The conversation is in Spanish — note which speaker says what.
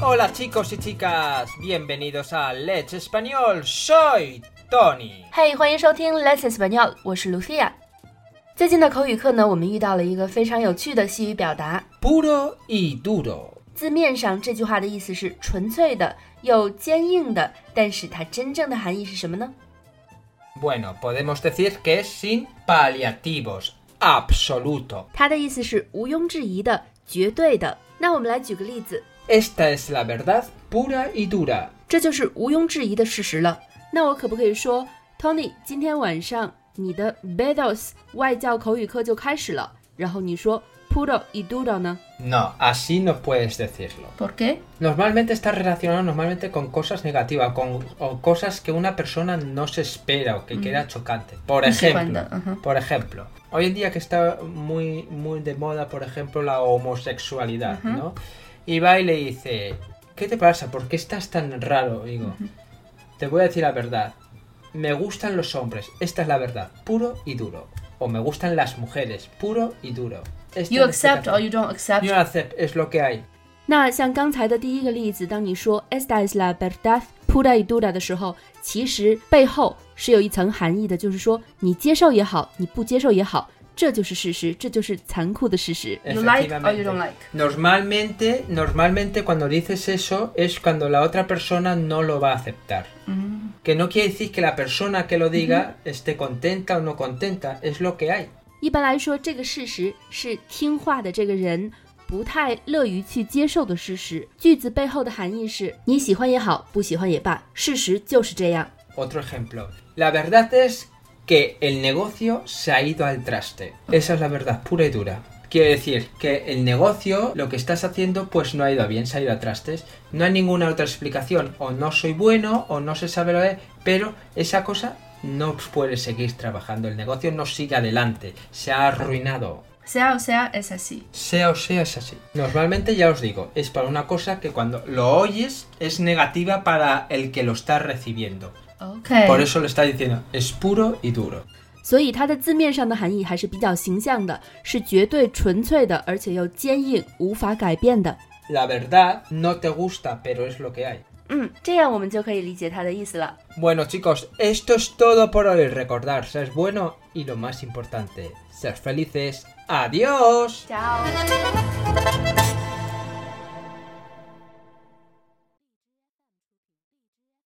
Speaker 1: Hola chicos y chicas, bienvenidos a Let's Español. Soy Tony。
Speaker 2: 嘿，欢迎收听 Let's Español，我是 Lucia。最近的口语课呢，我们遇到了一个非常有趣的西语表达
Speaker 1: Puro y duro。
Speaker 2: 字面上这句话的意思是纯粹的又坚硬的，但是它真正的含义是什么呢？
Speaker 1: Bueno, podemos decir que es sin paliativos, absoluto.
Speaker 2: 它的意思是毋庸置疑的、绝对的。那我们来举个例子，
Speaker 1: Esta es la verdad pura y dura.
Speaker 2: 这就是毋庸置疑的事实了。那我可不可以说，Tony，今天晚上你的 Bedos 外教口语课就开始了，然后你说 puro y duro 呢
Speaker 1: No, así no puedes decirlo.
Speaker 2: ？¿Por qué？
Speaker 1: Normalmente está relacionado normalmente con cosas negativas, con o cosas que una persona no se espera o que queda chocante. Por
Speaker 2: No se
Speaker 1: ejemplo,
Speaker 2: cuenta, ajá.
Speaker 1: por ejemplo, hoy en día que está muy muy de moda, por ejemplo, la homosexualidad, ¿no? Y va y le dice, ¿qué te pasa? ¿Por qué estás tan raro? Digo, te voy a decir la verdad. Me gustan los hombres, esta es la verdad, puro y duro. O me gustan las mujeres, puro y duro. Esta
Speaker 2: You
Speaker 1: es la
Speaker 2: accept or you don't accept？
Speaker 1: Yo acepto, es lo que hay.
Speaker 2: 那像刚才的第一个例子，当你说 esta es la verdad pura y dura 的时候，其实背后是有一层含义的，就是说你接受也好，你不接受也好， 这就是事实，这就是残酷的事实。You like or you don't
Speaker 1: like？Normalmente, normalmente cuando dices eso es cuando la otra persona no lo va a aceptar. Que no quiere decir que la persona que lo diga esté contenta o no contenta, es lo que hay.
Speaker 2: 一般来说，这个事实是听话的这个人不太乐于去接受的事实。句子背后的含义是你喜欢也好，不喜欢也罢，事实就是这样。
Speaker 1: Otro ejemplo. La verdad es que el negocio se ha ido al traste. Esa es la verdad pura y dura. Quiere decir que el negocio, lo que estás haciendo, pues no ha ido bien, se ha ido a trastes. No hay ninguna otra explicación. O no soy bueno, o no se sabe lo que es, pero esa cosa no puede seguir trabajando. El negocio no sigue adelante. Se ha arruinado.
Speaker 2: sea o sea es
Speaker 1: así。Sea o sea, es así. Normalmente ya os digo, es para una cosa que cuando lo oyes es negativa para el que lo está recibiendo.
Speaker 2: OK，
Speaker 1: Por eso le está diciendo, es puro y duro.
Speaker 2: 所以它的字面上的含义还是比较形象的，是绝对纯粹的，而且又坚硬，无法改变的。
Speaker 1: La verdad no te gusta, pero es lo que hay.
Speaker 2: 嗯，这样我们就可以理解它的意思了。
Speaker 1: Bueno chicos, esto es todo por hoy. Recordar, ser bueno y lo más importante, ser felices. ¡Adiós!
Speaker 2: Chao。